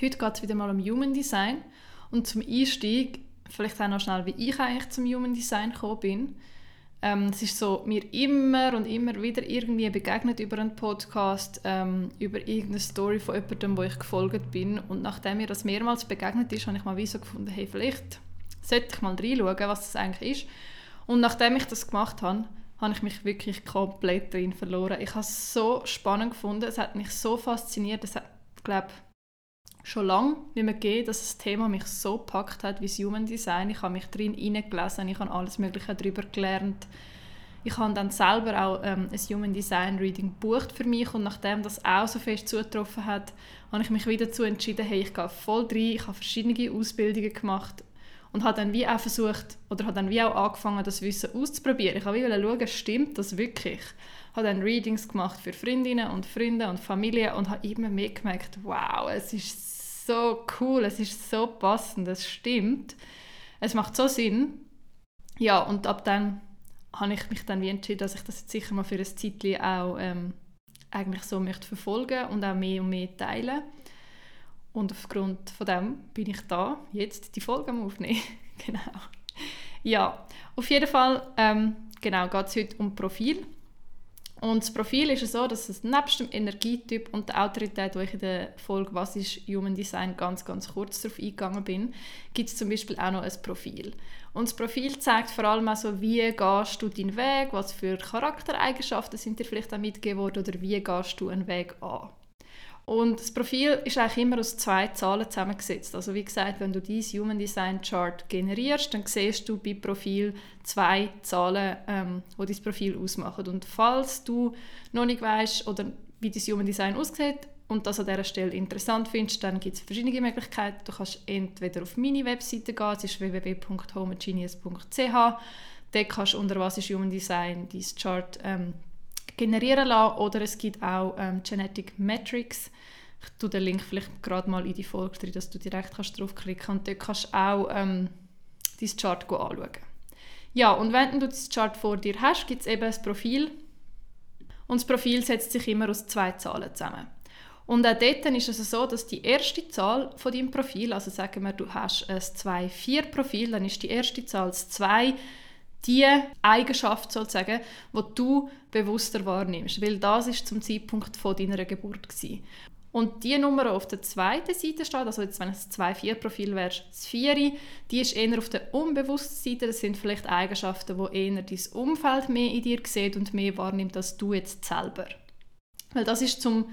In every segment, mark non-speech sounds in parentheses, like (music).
Heute geht es wieder mal um Human Design. Und zum Einstieg, vielleicht auch noch schnell, wie ich eigentlich zum Human Design gekommen bin. Ähm, es ist so, mir immer und immer wieder irgendwie begegnet über einen Podcast, ähm, über irgendeine Story von jemandem, wo ich gefolgt bin. Und nachdem mir das mehrmals begegnet ist, habe ich mal wie so gefunden, hey, vielleicht sollte ich mal reinschauen, was das eigentlich ist. Und nachdem ich das gemacht habe, habe ich mich wirklich komplett drin verloren. Ich habe es so spannend gefunden, es hat mich so fasziniert, es hat, glaube schon lange nicht mehr gegeben, dass das Thema mich so gepackt hat wie das Human Design. Ich habe mich drin hineingelesen, ich habe alles Mögliche darüber gelernt. Ich habe dann selber auch ähm, ein Human Design Reading gebucht für mich und nachdem das auch so fest zugetroffen hat, habe ich mich wieder dazu entschieden, hey, ich gehe voll rein, ich habe verschiedene Ausbildungen gemacht und habe dann wie auch versucht, oder habe dann wie auch angefangen, das Wissen auszuprobieren. Ich habe wie schauen, stimmt das wirklich? Ich habe dann Readings gemacht für Freundinnen und Freunde und Familie und habe immer mehr gemerkt, wow, es ist so cool, es ist so passend, es stimmt. Es macht so Sinn. Ja, und ab dann habe ich mich dann wie entschieden, dass ich das jetzt sicher mal für ein Zeitchen auch ähm, eigentlich so möchte verfolgen und auch mehr und mehr teilen. Und aufgrund von dem bin ich da, jetzt die Folge am Aufnehmen. (laughs) genau. Ja, auf jeden Fall ähm, genau, geht es heute um Profil. Und das Profil ist so, dass es nebst dem Energietyp und der Autorität, wo ich in der Folge «Was ist Human Design?» ganz, ganz kurz darauf eingegangen bin, gibt es zum Beispiel auch noch ein Profil. Und das Profil zeigt vor allem auch so, wie gehst du deinen Weg, was für Charaktereigenschaften sind dir vielleicht auch mitgegeben worden oder wie gehst du einen Weg an. Und das Profil ist eigentlich immer aus zwei Zahlen zusammengesetzt. Also wie gesagt, wenn du dein Human Design Chart generierst, dann siehst du bei Profil zwei Zahlen, ähm, die dein Profil ausmachen. Und falls du noch nicht weißt oder wie dein Human Design aussieht und das an dieser Stelle interessant findest, dann gibt es verschiedene Möglichkeiten. Du kannst entweder auf meine Webseite gehen, das ist www.homogenius.ch. Dort kannst du unter «Was ist Human Design» dein Chart ähm, generieren lassen oder es gibt auch ähm, Genetic Metrics. Ich tue den Link vielleicht gerade mal in die Folge drin, dass du direkt kannst draufklicken und dort kannst du auch ähm, dein Chart anschauen. Ja, und wenn du das Chart vor dir hast, gibt es eben ein Profil und das Profil setzt sich immer aus zwei Zahlen zusammen. Und auch dort ist es so, dass die erste Zahl von deinem Profil, also sagen wir, du hast ein 2-4-Profil, dann ist die erste Zahl das 2, die Eigenschaft sozusagen, die du bewusster wahrnimmst, weil das ist zum Zeitpunkt von deiner Geburt gewesen. Und die Nummer auf der zweiten Seite steht, also jetzt, wenn es ein 2-4-Profil wäre, das 4, die ist eher auf der unbewussten Seite. Das sind vielleicht Eigenschaften, die eher dein Umfeld mehr in dir sieht und mehr wahrnimmt als du jetzt selber. Weil das ist zum,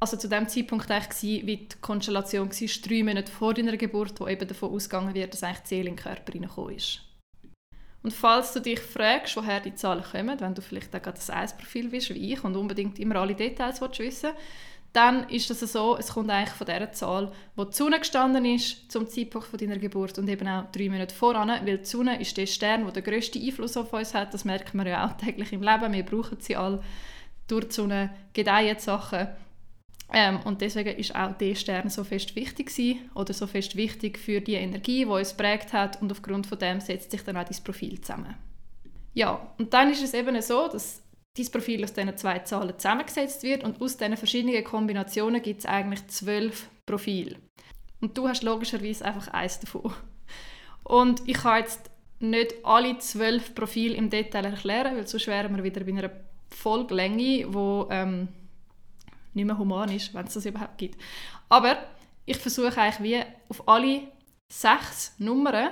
also zu dem Zeitpunkt eigentlich wie die Konstellation war, drei Monate vor deiner Geburt, wo eben davon ausgegangen wird, dass eigentlich die Seele in den Körper reingekommen ist. Und falls du dich fragst, woher die Zahlen kommen, wenn du vielleicht auch gerade das Eisprofil bist wie ich und unbedingt immer alle Details willst wissen dann ist es so, es kommt eigentlich von der Zahl, wo die Sonne gestanden ist zum Zeitpunkt von deiner Geburt und eben auch drei Monate voran, weil die Sonne ist der Stern, der den grössten Einfluss auf uns hat. Das merkt man ja auch täglich im Leben. Wir brauchen sie alle. Durch die Sonne gedeihen Sachen. Ähm, und deswegen ist auch der Stern so fest wichtig gewesen, oder so fest wichtig für die Energie, die uns prägt hat und aufgrund von dem setzt sich dann auch dein Profil zusammen. Ja, und dann ist es eben so, dass dein Profil aus diesen zwei Zahlen zusammengesetzt wird und aus diesen verschiedenen Kombinationen gibt es eigentlich zwölf Profile. Und du hast logischerweise einfach eins davon. Und ich kann jetzt nicht alle zwölf Profile im Detail erklären, weil sonst wären wir wieder bei einer Folgelänge, die ähm, nicht mehr human ist, wenn es das überhaupt gibt. Aber ich versuche eigentlich wie auf alle sechs Nummern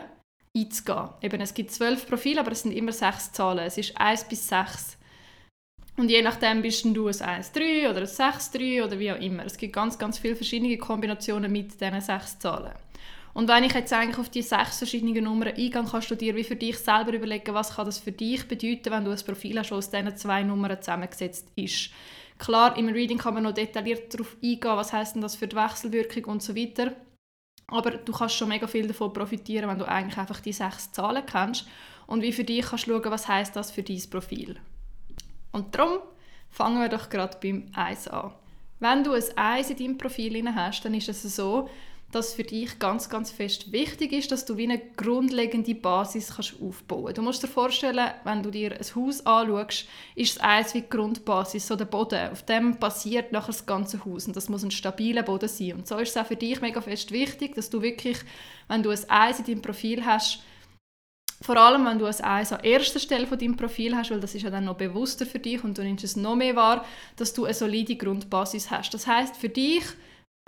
einzugehen. Eben, es gibt zwölf Profile, aber es sind immer sechs Zahlen. Es ist 1 bis 6. Und je nachdem bist du ein 1-3 oder ein 6-3 oder wie auch immer. Es gibt ganz, ganz viele verschiedene Kombinationen mit diesen sechs Zahlen. Und wenn ich jetzt eigentlich auf die sechs verschiedenen Nummern eingehe, kannst du dir wie für dich selber überlegen, was kann das für dich bedeuten, wenn du ein Profil hast, das aus diesen zwei Nummern zusammengesetzt ist. Klar, im Reading kann man noch detailliert darauf eingehen, was heißt denn das für die Wechselwirkung und so weiter. Aber du kannst schon mega viel davon profitieren, wenn du eigentlich einfach die sechs Zahlen kennst und wie für dich kannst schauen, was heißt das für dein Profil. Und darum fangen wir doch gerade beim 1 an. Wenn du ein 1 in deinem Profil hast, dann ist es so, dass für dich ganz, ganz fest wichtig ist, dass du wie eine grundlegende Basis kannst aufbauen. Du musst dir vorstellen, wenn du dir ein Haus anschaust, ist das Eis wie die Grundbasis, so der Boden. Auf dem basiert nachher das ganze Haus und das muss ein stabiler Boden sein. Und so ist es auch für dich mega fest wichtig, dass du wirklich, wenn du ein Eis in deinem Profil hast, vor allem, wenn du ein Eis an erster Stelle von deinem Profil hast, weil das ist ja dann noch bewusster für dich und du nimmst es noch mehr wahr, dass du eine solide Grundbasis hast. Das heißt für dich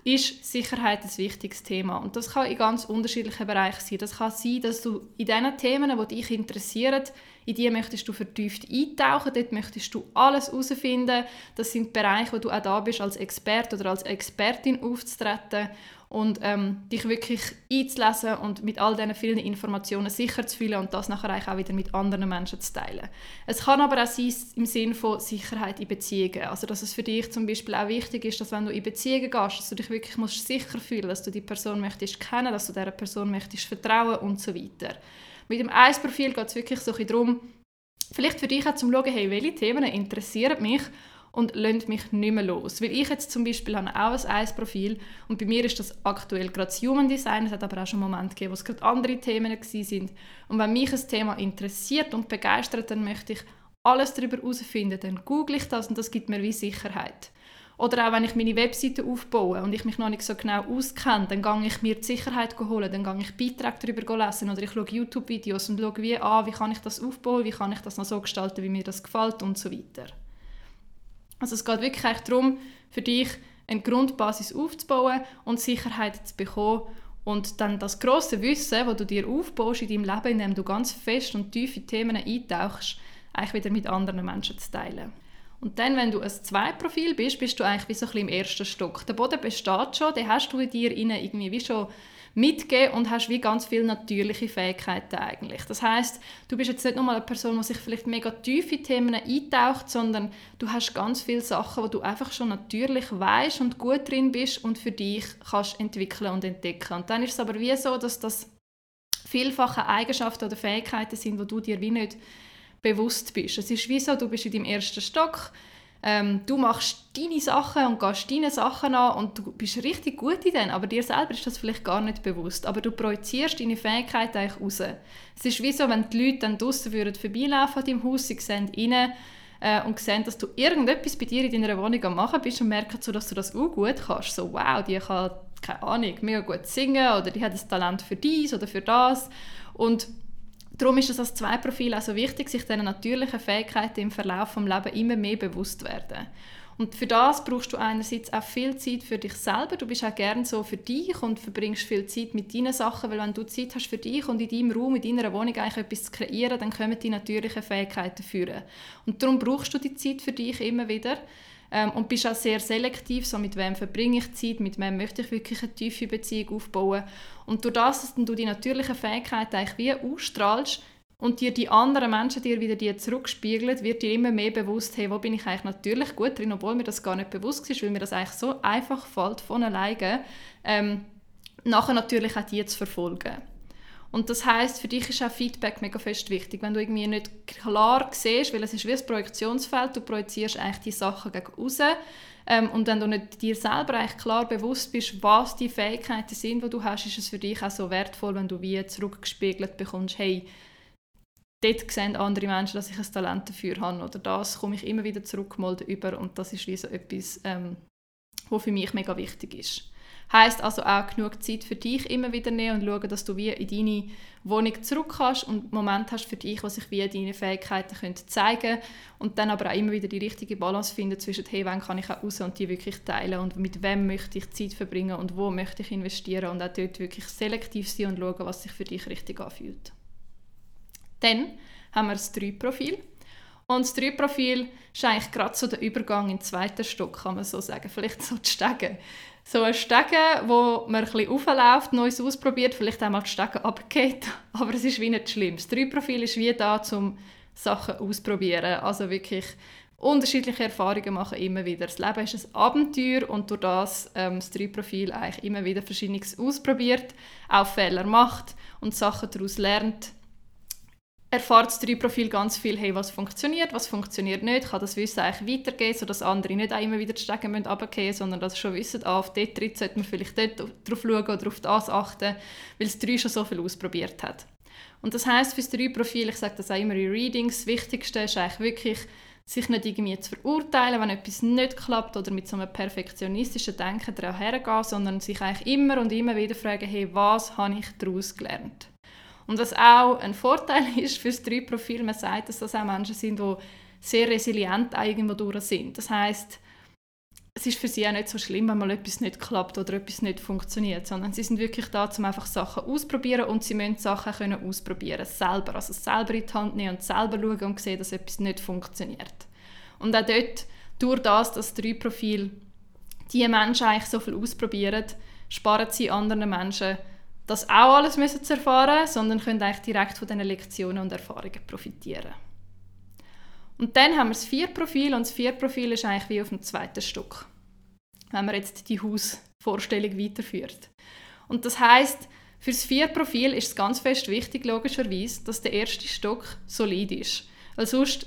ist Sicherheit ein wichtiges Thema. Und das kann in ganz unterschiedlichen Bereichen sein. Das kann sein, dass du in diesen Themen, die dich interessieren, in die möchtest du vertieft eintauchen, dort möchtest du alles herausfinden. Das sind Bereiche, wo du auch da bist, als Experte oder als Expertin aufzutreten und ähm, dich wirklich einzulesen und mit all diesen vielen Informationen sicher zu fühlen und das nachher auch wieder mit anderen Menschen zu teilen. Es kann aber auch sein im Sinne von Sicherheit in Beziehungen. Also dass es für dich zum Beispiel auch wichtig ist, dass wenn du in Beziehungen gehst, dass du dich wirklich musst sicher fühlen dass du die Person möchtest kennen, dass du dieser Person möchtest vertrauen und so weiter. Mit dem Eisprofil geht es wirklich so darum, vielleicht für dich auch zu schauen, hey, welche Themen interessieren mich und lassen mich nicht mehr los. Weil ich jetzt zum Beispiel habe auch ein Eisprofil und bei mir ist das aktuell gerade das Human Design. Es hat aber auch schon Momente gegeben, wo es gerade andere Themen sind. Und wenn mich ein Thema interessiert und begeistert, dann möchte ich alles darüber herausfinden. Dann google ich das und das gibt mir wie Sicherheit. Oder auch wenn ich meine Webseite aufbaue und ich mich noch nicht so genau auskenne, dann gehe ich mir die Sicherheit holen, dann gehe ich Beiträge darüber lesen oder ich schaue YouTube-Videos und schaue, wie, ah, wie kann ich das aufbauen, wie kann ich das noch so gestalten, wie mir das gefällt und so weiter. Also es geht wirklich darum, für dich eine Grundbasis aufzubauen und Sicherheit zu bekommen und dann das große Wissen, das du dir aufbaust in deinem Leben, indem du ganz fest und tief in Themen eintauchst, eigentlich wieder mit anderen Menschen zu teilen. Und dann, wenn du ein Zwei-Profil bist, bist du eigentlich wie so ein bisschen im ersten Stock. Der Boden besteht schon, den hast du in dir irgendwie wie schon mitgeben und hast wie ganz viele natürliche Fähigkeiten eigentlich. Das heißt, du bist jetzt nicht nur eine Person, die sich vielleicht mega tief in Themen eintaucht, sondern du hast ganz viele Sachen, wo du einfach schon natürlich weißt und gut drin bist und für dich kannst entwickeln und entdecken. Und dann ist es aber wie so, dass das vielfache Eigenschaften oder Fähigkeiten sind, wo du dir wie nicht bewusst bist. Es ist wie so, du bist in deinem ersten Stock, ähm, du machst deine Sachen und gehst deine Sachen an und du bist richtig gut in denen, aber dir selber ist das vielleicht gar nicht bewusst. Aber du projizierst deine Fähigkeiten eigentlich raus. Es ist wie so, wenn die Leute dann draußen würden vorbeilaufen an deinem Haus, sie sehen rein äh, und sehen, dass du irgendetwas bei dir in deiner Wohnung am machen bist und merken so, dass du das auch gut kannst. So, wow, die kann, keine Ahnung, mega gut singen oder die hat das Talent für dies oder für das. Und Darum ist es als Zwei-Profil also wichtig, sich diesen natürlichen Fähigkeiten im Verlauf des Lebens immer mehr bewusst zu werden. Und für das brauchst du einerseits auch viel Zeit für dich selber. Du bist auch gerne so für dich und verbringst viel Zeit mit deinen Sachen, weil wenn du Zeit hast für dich und in deinem Raum, in deiner Wohnung eigentlich etwas zu kreieren, dann kommen die natürlichen Fähigkeiten führen. Und darum brauchst du die Zeit für dich immer wieder ähm, und bist auch sehr selektiv, so mit wem verbringe ich Zeit, mit wem möchte ich wirklich eine tiefe Beziehung aufbauen. Und durch das, dass du die natürlichen Fähigkeiten eigentlich wie ausstrahlst und dir die anderen Menschen dir wieder die zurückspiegeln, wird dir immer mehr bewusst, hey, wo bin ich eigentlich natürlich gut drin, obwohl mir das gar nicht bewusst ist, weil mir das eigentlich so einfach fällt von alleine, ähm, nachher natürlich auch die zu verfolgen. Und das heißt, für dich ist auch Feedback mega fest wichtig. Wenn du irgendwie nicht klar siehst, weil es ist wie ein Projektionsfeld, du projizierst eigentlich die Sachen gegen raus. Ähm, und wenn du nicht dir selber eigentlich klar bewusst bist, was die Fähigkeiten sind, die du hast, ist es für dich auch so wertvoll, wenn du wie zurückgespiegelt bekommst, hey, dort sehen andere Menschen, dass ich ein Talent dafür habe oder das komme ich immer wieder zurückgemalt über und das ist wie so etwas, ähm, was für mich mega wichtig ist. Heißt also auch genug Zeit für dich immer wieder nehmen und schauen, dass du wie in deine Wohnung zurück kannst und Moment hast für dich, wo sich wie deine Fähigkeiten können zeigen und dann aber auch immer wieder die richtige Balance finden zwischen hey, wann kann ich auch raus und die wirklich teilen und mit wem möchte ich Zeit verbringen und wo möchte ich investieren und auch dort wirklich selektiv sein und schauen, was sich für dich richtig anfühlt. Dann haben wir das 3-Profil. Und das 3-Profil ist eigentlich gerade so der Übergang in den zweiten Stock, kann man so sagen. Vielleicht so die Stege so ein Stegen, wo man ein bisschen aufläuft, Neues ausprobiert, vielleicht einmal die Stegen abgeht, aber es ist wie nicht schlimm. Das Drei-Profil ist wie da, um Sachen auszuprobieren, also wirklich unterschiedliche Erfahrungen machen immer wieder. Das Leben ist ein Abenteuer und durch das ähm, das Drei-Profil eigentlich immer wieder Verschiedenes ausprobiert, auch Fehler macht und Sachen daraus lernt. Erfahrt das Drei-Profil ganz viel, hey, was funktioniert, was funktioniert nicht, kann das Wissen eigentlich weitergehen, sodass andere nicht immer wieder die Stege runtergehen müssen, sondern dass sie schon wissen, ah, auf dort Tritt sollte man vielleicht dort drauf schauen oder auf das achten, weil das Drei schon so viel ausprobiert hat. Und das heisst für das Drei-Profil, ich sage das auch immer in Readings, das Wichtigste ist eigentlich wirklich, sich nicht irgendwie zu verurteilen, wenn etwas nicht klappt oder mit so einem perfektionistischen Denken daran hergehen, sondern sich eigentlich immer und immer wieder fragen, hey, was habe ich daraus gelernt? Und was auch ein Vorteil (laughs) ist für das Drei-Profil, man sagt, dass das auch Menschen sind, die sehr resilient irgendwo durch sind. Das heißt, es ist für sie auch nicht so schlimm, wenn mal etwas nicht klappt oder etwas nicht funktioniert, sondern sie sind wirklich da, um einfach Sachen auszuprobieren und sie müssen Sachen können ausprobieren, selber. Also selber in die Hand nehmen und selber schauen und sehen, dass etwas nicht funktioniert. Und auch dort, durch das, dass drei Profil die Menschen eigentlich so viel ausprobieren, sparen sie anderen Menschen das auch alles müssen zu erfahren, sondern können eigentlich direkt von diesen Lektionen und Erfahrungen profitieren. Und dann haben wir das Vier-Profil und das Vier-Profil ist eigentlich wie auf dem zweiten Stück, wenn man jetzt die Hausvorstellung weiterführt. Und das heißt, für das Vier-Profil ist es ganz fest wichtig, logischerweise, dass der erste Stock solid ist. Weil sonst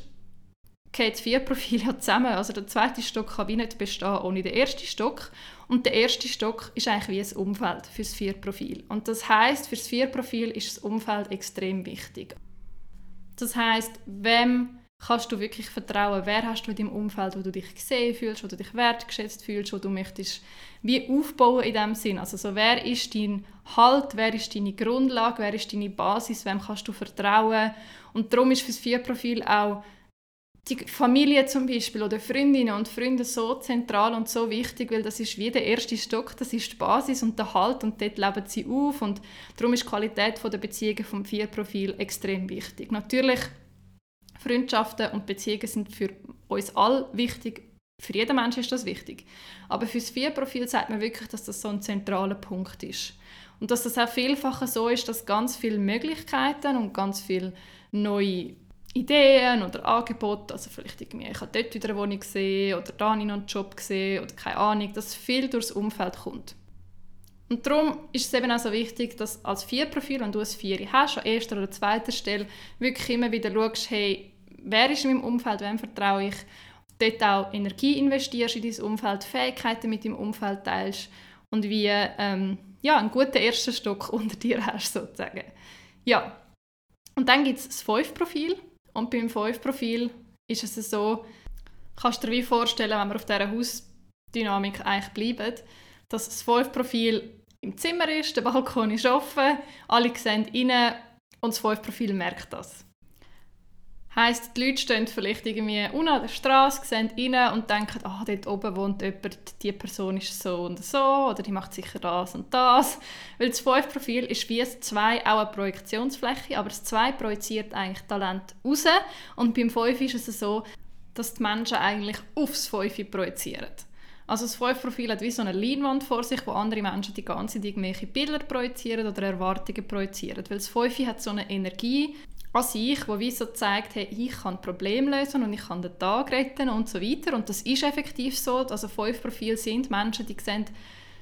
geht das Vier-Profil ja zusammen. Also der zweite Stock kann wie nicht bestehen ohne den ersten Stock. Und der erste Stock ist eigentlich wie ein Umfeld für das Vier-Profil. Und das heißt, für das Vier-Profil ist das Umfeld extrem wichtig. Das heißt, wem kannst du wirklich vertrauen? Wer hast du in deinem Umfeld, wo du dich gesehen fühlst, wo du dich wertgeschätzt fühlst, wo du möchtest wie aufbauen in dem Sinn? Also so, wer ist dein Halt, wer ist deine Grundlage, wer ist deine Basis, wem kannst du vertrauen? Und darum ist für das Vier-Profil auch die Familie zum Beispiel oder Freundinnen und Freunde so zentral und so wichtig, weil das ist wie der erste Stock, das ist die Basis und der Halt und dort leben sie auf und darum ist die Qualität der Beziehungen vom Vier-Profil extrem wichtig. Natürlich Freundschaften und Beziehungen sind für uns alle wichtig. Für jeden Menschen ist das wichtig. Aber für das Vier-Profil sagt man wirklich, dass das so ein zentraler Punkt ist. Und dass das auch vielfach so ist, dass ganz viele Möglichkeiten und ganz viele neue Ideen oder Angebote, also vielleicht irgendwie, ich habe dort wieder eine Wohnung gesehen oder da noch einen Job gesehen oder keine Ahnung, dass viel durchs Umfeld kommt. Und darum ist es eben auch so wichtig, dass als Vier-Profil, wenn du ein Vier hast, an erster oder zweiter Stelle, wirklich immer wieder schaust, hey, wer ist in meinem Umfeld, wem vertraue ich, dort auch Energie investierst in dein Umfeld, Fähigkeiten mit deinem Umfeld teilst und wie ähm, ja, einen guten ersten Stock (laughs) unter dir hast, sozusagen. Ja. Und dann gibt es das Fünf-Profil. Und beim 5-Profil ist es so, kannst du dir wie vorstellen, wenn wir auf dieser Hausdynamik eigentlich bleiben, dass das 5-Profil im Zimmer ist, der Balkon ist offen, alle sehen rein und das 5-Profil merkt das. Heißt, die Leute stehen vielleicht irgendwie unten an der Straße, sehen rein und denken, ah, dort oben wohnt jemand, die Person ist so und so oder die macht sicher das und das. Weil das 5-Profil ist wie das 2 auch eine Projektionsfläche, aber das 2 projiziert eigentlich Talent raus und beim 5 ist es so, dass die Menschen eigentlich aufs 5 projizieren. Also das 5-Profil hat wie so eine Leinwand vor sich, wo andere Menschen die ganze Zeit irgendwelche Bilder projizieren oder Erwartungen projizieren. Weil das 5 hat so eine Energie, an sich, wo wie so zeigt, hey, ich kann Problem lösen und ich kann den Tag retten und so weiter. Und das ist effektiv so. Also fünf Profile sind Menschen, die sehen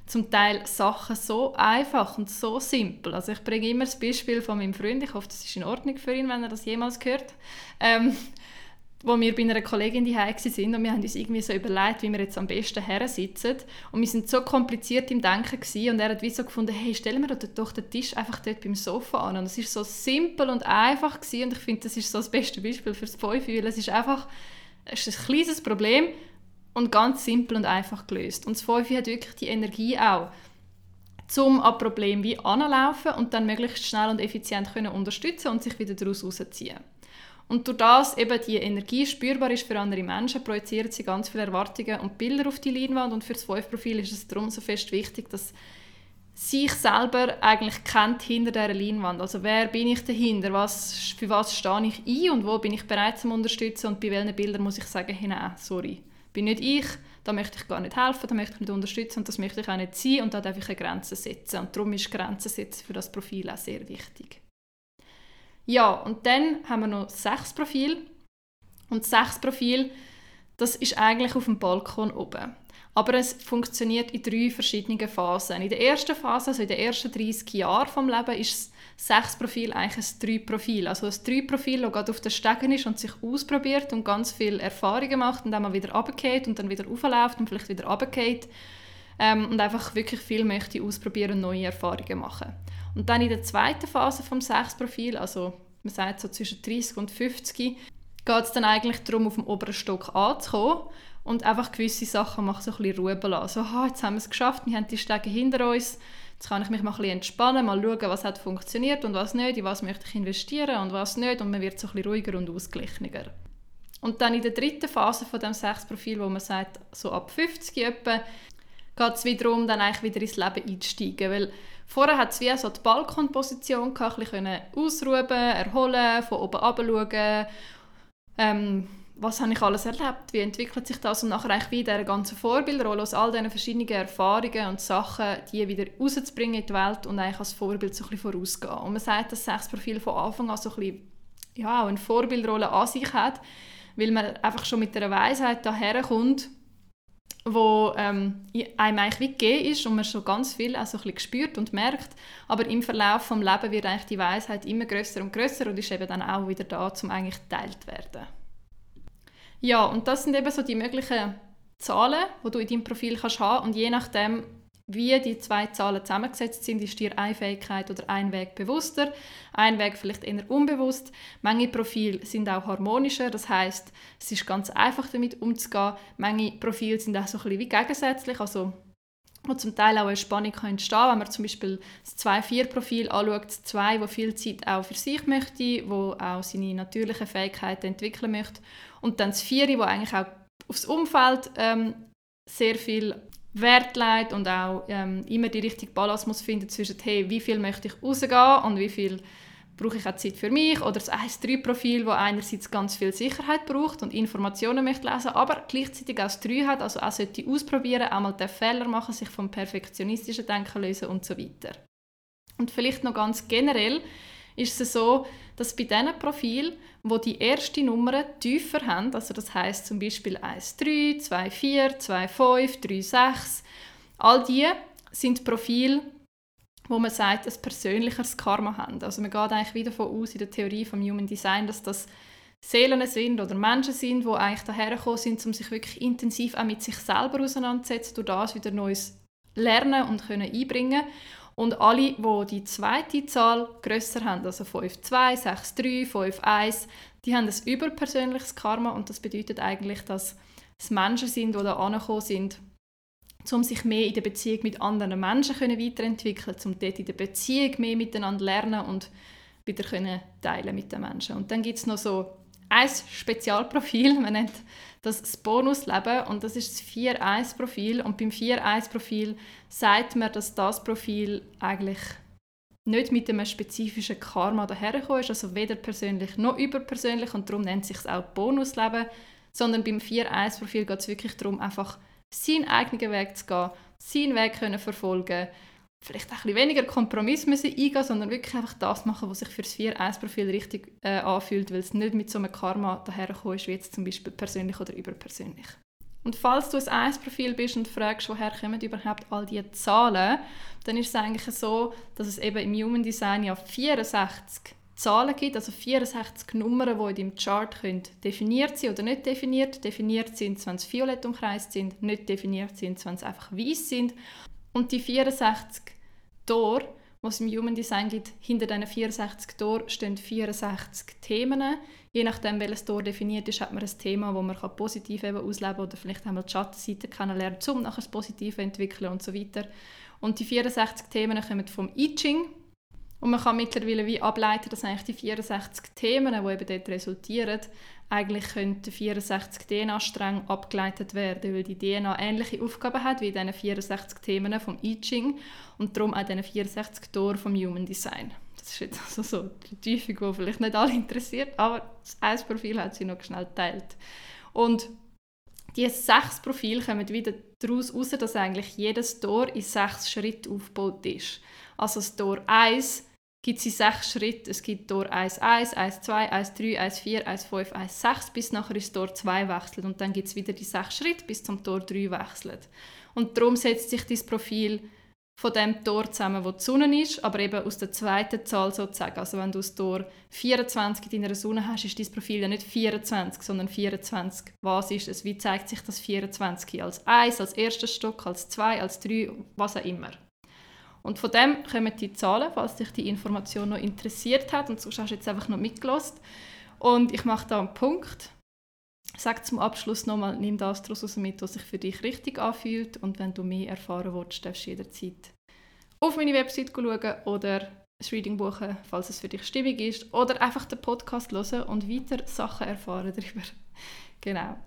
zum Teil Sachen so einfach und so simpel. Also ich bringe immer das Beispiel von meinem Freund, ich hoffe, das ist in Ordnung für ihn, wenn er das jemals hört. Ähm, wo wir bei einer Kollegin die sind und wir haben uns irgendwie so überlegt, wie wir jetzt am besten her sitzen und wir sind so kompliziert im Denken gewesen, und er hat wie so gefunden, hey, stellen wir doch den Tisch einfach dort beim Sofa an und es ist so simpel und einfach gewesen. und ich finde, das ist so das beste Beispiel für das Fünfe, weil es ist einfach es ist ein kleines Problem und ganz simpel und einfach gelöst und das Fünfe hat wirklich die Energie auch zum an Problem wie anlaufen und dann möglichst schnell und effizient können unterstützen und sich wieder daraus rausziehen. Und durch das eben die Energie spürbar ist für andere Menschen, projizieren sie ganz viele Erwartungen und Bilder auf die Leinwand. Und für das Fünf-Profil ist es darum so fest wichtig, dass sich selber eigentlich kennt hinter dieser Leinwand. Also wer bin ich dahinter, was, für was stehe ich ein und wo bin ich bereit zu unterstützen und bei welchen Bildern muss ich sagen, hey, nein, sorry, bin nicht ich, da möchte ich gar nicht helfen, da möchte ich nicht unterstützen und das möchte ich auch nicht sein und da darf ich eine Grenze setzen. Und darum ist Grenzen setzen für das Profil auch sehr wichtig. Ja, und dann haben wir noch sechs Profil. Und sechs Profil, das ist eigentlich auf dem Balkon oben. Aber es funktioniert in drei verschiedenen Phasen. In der ersten Phase, also in den ersten 30 Jahren vom Leben, ist das Sechs-Profil eigentlich ein Drei-Profil. Also ein Drei-Profil, das gerade auf der Stegen ist und sich ausprobiert und ganz viele Erfahrungen macht und dann mal wieder runtergeht und dann wieder aufläuft und vielleicht wieder runtergeht. Ähm, und einfach wirklich viel möchte ausprobieren und neue Erfahrungen machen. Und dann in der zweiten Phase vom Sechs-Profil, also man sagt so zwischen 30 und 50, geht es dann eigentlich darum, auf dem oberen Stock anzukommen und einfach gewisse Sachen machen, so ein bisschen Ruhe lassen. So, ah, jetzt haben wir es geschafft, wir haben die Stege hinter uns, jetzt kann ich mich mal ein bisschen entspannen, mal schauen, was hat funktioniert und was nicht, in was möchte ich investieren und was nicht und man wird so ein bisschen ruhiger und ausgeglichener. Und dann in der dritten Phase von dem Sechsprofil, wo man sagt, so ab 50 etwa, geht es wiederum dann eigentlich wieder ins Leben einsteigen, weil vorher hat es wie so die Balkonposition ein bisschen ausruhen, erholen, von oben runter schauen, ähm, was habe ich alles erlebt, wie entwickelt sich das? Und nachher eigentlich wie diese ganze Vorbildrolle aus all diesen verschiedenen Erfahrungen und Sachen, die wieder rauszubringen in die Welt und eigentlich als Vorbild so ein bisschen vorauszugehen. Und man sagt, dass das Sechsprofil von Anfang an so ein bisschen, ja, eine Vorbildrolle an sich hat, weil man einfach schon mit der Weisheit daherkommt, wo ähm, einem eigentlich gegeben ist und man schon ganz viel auch so und merkt, aber im Verlauf des Lebens wird eigentlich die Weisheit immer größer und größer und ist eben dann auch wieder da, um eigentlich geteilt werden. Ja, und das sind eben so die möglichen Zahlen, die du in deinem Profil kannst haben und je nachdem, wie die zwei Zahlen zusammengesetzt sind, ist dir eine Fähigkeit oder ein Weg bewusster, ein Weg vielleicht eher unbewusst. Manche Profile sind auch harmonischer, das heißt, es ist ganz einfach damit umzugehen. Manche Profile sind auch so ein bisschen wie gegensätzlich, also wo zum Teil auch eine Spannung kann entstehen wenn man zum Beispiel das 2-4-Profil anschaut, das 2, das viel Zeit auch für sich möchte, wo auch seine natürlichen Fähigkeiten entwickeln möchte und dann das 4, wo eigentlich auch aufs Umfeld ähm, sehr viel Wert legt und auch ähm, immer die richtige Balance muss finden zwischen hey, wie viel möchte ich rausgehen und wie viel brauche ich auch Zeit für mich oder das 1-3-Profil, wo einerseits ganz viel Sicherheit braucht und Informationen möchte lesen, aber gleichzeitig auch das 3 hat, also auch sollte ausprobieren, auch mal den Fehler machen, sich vom perfektionistischen Denken lösen und so weiter. Und vielleicht noch ganz generell ist es so, dass bei diesen Profilen, wo die erste Nummer tiefer haben, also das heißt zum Beispiel 1,3, 2,4, 2,5, 3,6, all die sind Profile, wo man sagt, ein persönlicheres Karma haben. Also man geht eigentlich wieder davon aus in der Theorie vom Human Design, dass das Seelen sind oder Menschen sind, die eigentlich dahergekommen sind, um sich wirklich intensiv auch mit sich selber auseinanderzusetzen, durch das wieder Neues lernen und können einbringen und alle, die die zweite Zahl grösser haben, also 5,2, 6,3, 5,1, die haben ein überpersönliches Karma und das bedeutet eigentlich, dass es Menschen sind, die da angekommen sind, um sich mehr in der Beziehung mit anderen Menschen können weiterentwickeln um dort in der Beziehung mehr miteinander lernen und wieder können teilen mit den Menschen. Und dann gibt es noch so ein Spezialprofil, man nennt das das Bonusleben und das ist das 4-1-Profil und beim 4-1-Profil sagt man, dass das Profil eigentlich nicht mit einem spezifischen Karma dahergekommen ist, also weder persönlich noch überpersönlich und darum nennt sich es auch Bonusleben, sondern beim 4-1-Profil geht es wirklich darum, einfach seinen eigenen Weg zu gehen, seinen Weg können verfolgen vielleicht ein bisschen weniger Kompromiss müssen eingehen, sondern wirklich einfach das machen, was sich für das 4-1-Profil richtig äh, anfühlt, weil es nicht mit so einem Karma dahergekommen ist, wie jetzt zum Beispiel persönlich oder überpersönlich. Und falls du ein 1-Profil bist und fragst, woher kommen überhaupt all diese Zahlen, dann ist es eigentlich so, dass es eben im Human Design ja 64 Zahlen gibt, also 64 Nummern, die in deinem Chart können definiert sind oder nicht definiert. Definiert sind, wenn sie violett umkreist sind, nicht definiert sind, wenn sie einfach weiß sind. Und die 64 Tore, es im Human Design gibt, hinter diesen 64 Toren stehen 64 Themen. Je nachdem, welches Tor definiert ist, hat man ein Thema, das man positiv eben ausleben kann oder vielleicht einmal die Schattenseite kennenlernen, um nachher das Positive entwickeln und so weiter. Und die 64 Themen kommen vom I Ching, und man kann mittlerweile wie ableiten, dass eigentlich die 64 Themen, die eben dort resultieren, eigentlich könnten 64 DNA-Stränge abgeleitet werden, weil die DNA ähnliche Aufgaben hat wie diese 64 Themen vom I Ching und darum auch diese 64 Tore vom Human Design. Das ist jetzt also so die Tiefung, die vielleicht nicht alle interessiert, aber das Eis-Profil hat sie noch schnell geteilt. Und diese sechs Profile kommen wieder daraus heraus, dass eigentlich jedes Tor in sechs Schritte aufgebaut ist. Also das Tor 1 gibt es sechs Schritte. Es gibt Tor 1, 1, 1, 2, 1, 3, 1, 4, 1, 5, 1, 6, bis nachher ins Tor 2 wechselt. Und dann gibt es wieder die sechs Schritte, bis zum Tor 3 wechselt. Und darum setzt sich dein Profil von dem Tor zusammen, wo die Sonne ist, aber eben aus der zweiten Zahl sozusagen. Also wenn du das Tor 24 in deiner Sonne hast, ist dein Profil ja nicht 24, sondern 24. Was ist es? Wie zeigt sich das 24? Als 1, als erster Stock, als 2, als 3, was auch immer. Und von dem kommen die Zahlen, falls dich die Information noch interessiert hat und sonst hast du jetzt einfach noch mitgelost. Und ich mache da einen Punkt Sag zum Abschluss nochmal, nimm das daraus mit, was sich für dich richtig anfühlt und wenn du mehr erfahren willst, darfst du jederzeit auf meine Website schauen oder das Reading buchen, falls es für dich stimmig ist oder einfach den Podcast hören und weiter Sachen erfahren darüber. (laughs) genau.